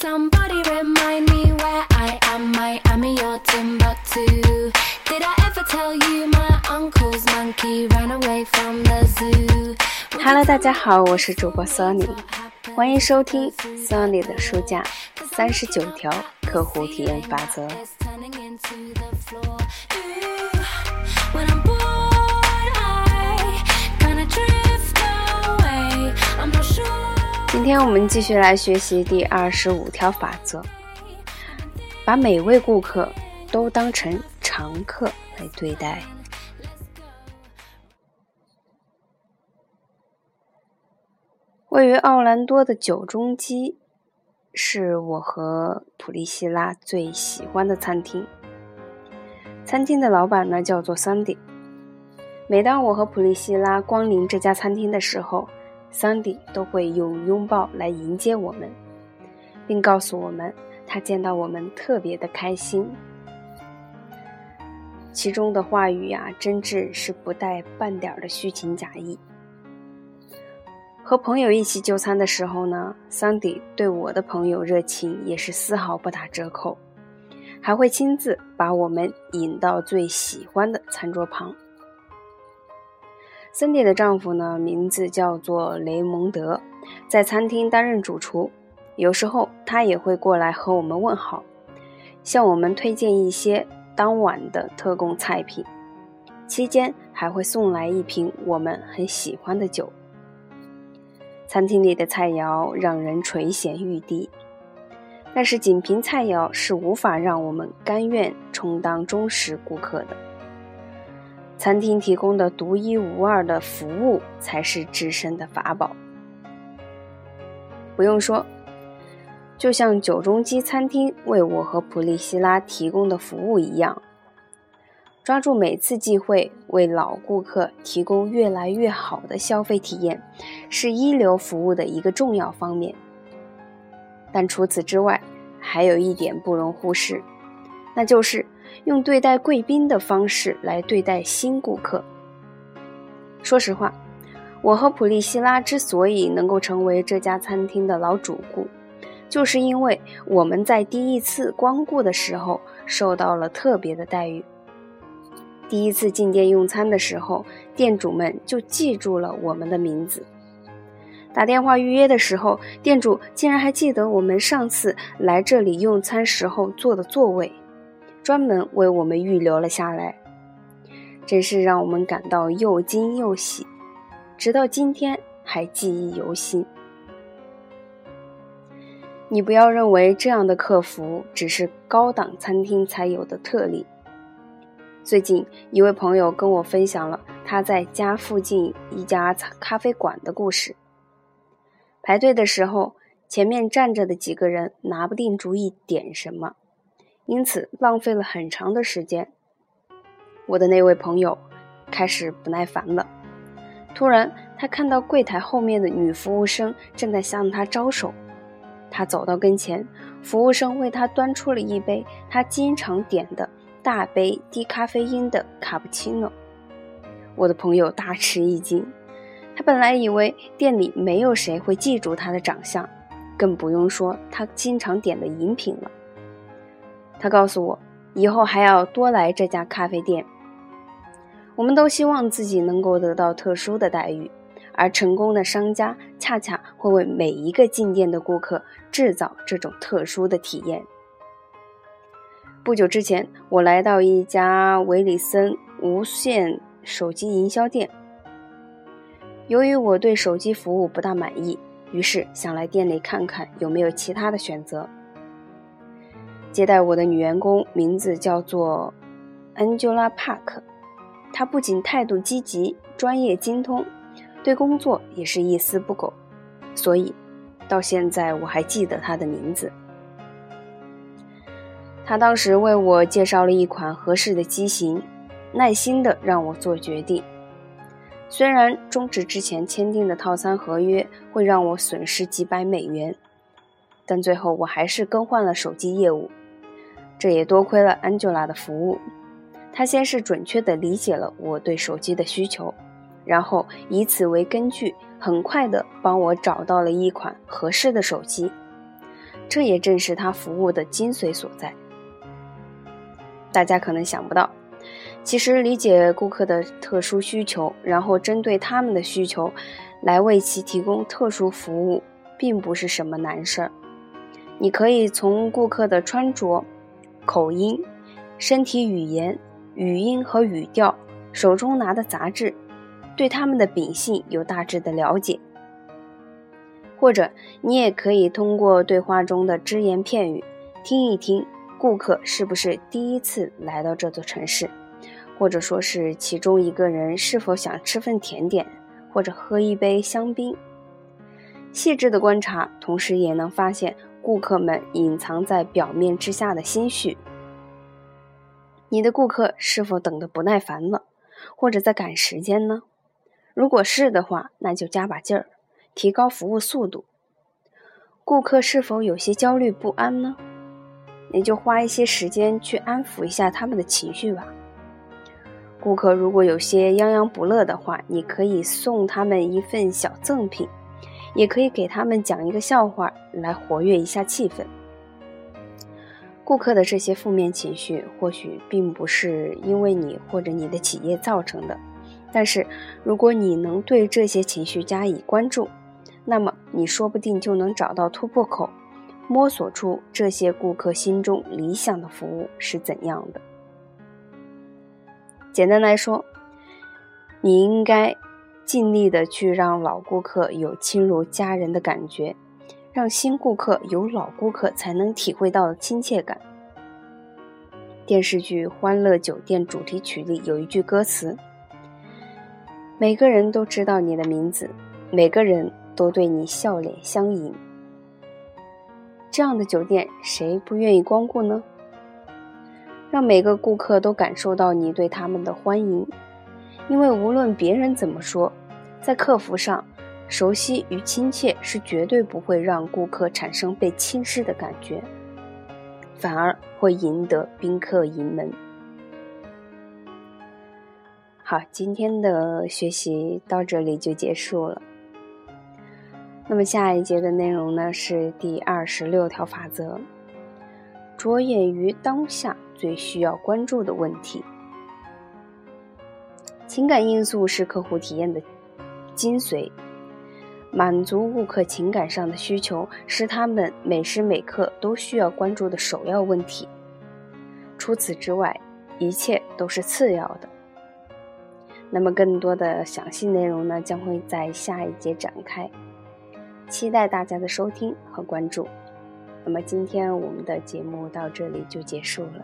Somebody remind me where I am. Miami or Timbuktu. Did I ever tell you my uncle's monkey ran away from the zoo? Hello，大家好，我是主播 Sunny，欢迎收听 Sunny 的书架三十九条客户体验法则。今天我们继续来学习第二十五条法则，把每位顾客都当成常客来对待。位于奥兰多的九中鸡是我和普利希拉最喜欢的餐厅。餐厅的老板呢叫做桑迪。每当我和普利希拉光临这家餐厅的时候，桑迪都会用拥抱来迎接我们，并告诉我们他见到我们特别的开心。其中的话语呀、真挚是不带半点的虚情假意。和朋友一起就餐的时候呢，桑迪对我的朋友热情也是丝毫不打折扣，还会亲自把我们引到最喜欢的餐桌旁。森迪的丈夫呢，名字叫做雷蒙德，在餐厅担任主厨。有时候他也会过来和我们问好，向我们推荐一些当晚的特供菜品。期间还会送来一瓶我们很喜欢的酒。餐厅里的菜肴让人垂涎欲滴，但是仅凭菜肴是无法让我们甘愿充当忠实顾客的。餐厅提供的独一无二的服务才是制胜的法宝。不用说，就像九中基餐厅为我和普利希拉提供的服务一样，抓住每次机会为老顾客提供越来越好的消费体验，是一流服务的一个重要方面。但除此之外，还有一点不容忽视，那就是用对待贵宾的方式来对待新顾客。说实话，我和普利希拉之所以能够成为这家餐厅的老主顾，就是因为我们在第一次光顾的时候受到了特别的待遇。第一次进店用餐的时候，店主们就记住了我们的名字。打电话预约的时候，店主竟然还记得我们上次来这里用餐时候坐的座位，专门为我们预留了下来，真是让我们感到又惊又喜，直到今天还记忆犹新。你不要认为这样的客服只是高档餐厅才有的特例。最近，一位朋友跟我分享了他在家附近一家咖啡馆的故事。排队的时候，前面站着的几个人拿不定主意点什么，因此浪费了很长的时间。我的那位朋友开始不耐烦了。突然，他看到柜台后面的女服务生正在向他招手。他走到跟前，服务生为他端出了一杯他经常点的大杯低咖啡因的卡布奇诺。我的朋友大吃一惊。他本来以为店里没有谁会记住他的长相，更不用说他经常点的饮品了。他告诉我，以后还要多来这家咖啡店。我们都希望自己能够得到特殊的待遇，而成功的商家恰恰会为每一个进店的顾客制造这种特殊的体验。不久之前，我来到一家维里森无线手机营销店。由于我对手机服务不大满意，于是想来店里看看有没有其他的选择。接待我的女员工名字叫做 Angela Park，她不仅态度积极、专业精通，对工作也是一丝不苟，所以到现在我还记得她的名字。她当时为我介绍了一款合适的机型，耐心的让我做决定。虽然终止之前签订的套餐合约会让我损失几百美元，但最后我还是更换了手机业务。这也多亏了 Angela 的服务，她先是准确地理解了我对手机的需求，然后以此为根据，很快地帮我找到了一款合适的手机。这也正是他服务的精髓所在。大家可能想不到，其实理解顾客的特殊需求，然后针对他们的需求来为其提供特殊服务，并不是什么难事儿。你可以从顾客的穿着、口音、身体语言、语音和语调、手中拿的杂志，对他们的秉性有大致的了解。或者，你也可以通过对话中的只言片语，听一听顾客是不是第一次来到这座城市，或者说是其中一个人是否想吃份甜点，或者喝一杯香槟。细致的观察，同时也能发现顾客们隐藏在表面之下的心绪。你的顾客是否等得不耐烦了，或者在赶时间呢？如果是的话，那就加把劲儿。提高服务速度，顾客是否有些焦虑不安呢？你就花一些时间去安抚一下他们的情绪吧。顾客如果有些泱泱不乐的话，你可以送他们一份小赠品，也可以给他们讲一个笑话来活跃一下气氛。顾客的这些负面情绪或许并不是因为你或者你的企业造成的，但是如果你能对这些情绪加以关注，那么你说不定就能找到突破口，摸索出这些顾客心中理想的服务是怎样的。简单来说，你应该尽力的去让老顾客有亲如家人的感觉，让新顾客有老顾客才能体会到的亲切感。电视剧《欢乐酒店》主题曲里有一句歌词：“每个人都知道你的名字，每个人。”都对你笑脸相迎，这样的酒店谁不愿意光顾呢？让每个顾客都感受到你对他们的欢迎，因为无论别人怎么说，在客服上，熟悉与亲切是绝对不会让顾客产生被轻视的感觉，反而会赢得宾客盈门。好，今天的学习到这里就结束了。那么下一节的内容呢是第二十六条法则：着眼于当下最需要关注的问题。情感因素是客户体验的精髓，满足顾客情感上的需求是他们每时每刻都需要关注的首要问题。除此之外，一切都是次要的。那么更多的详细内容呢，将会在下一节展开。期待大家的收听和关注。那么今天我们的节目到这里就结束了，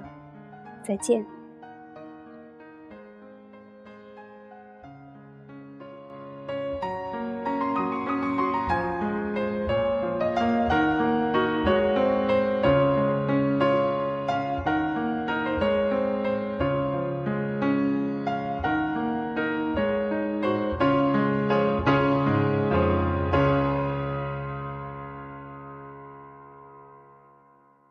再见。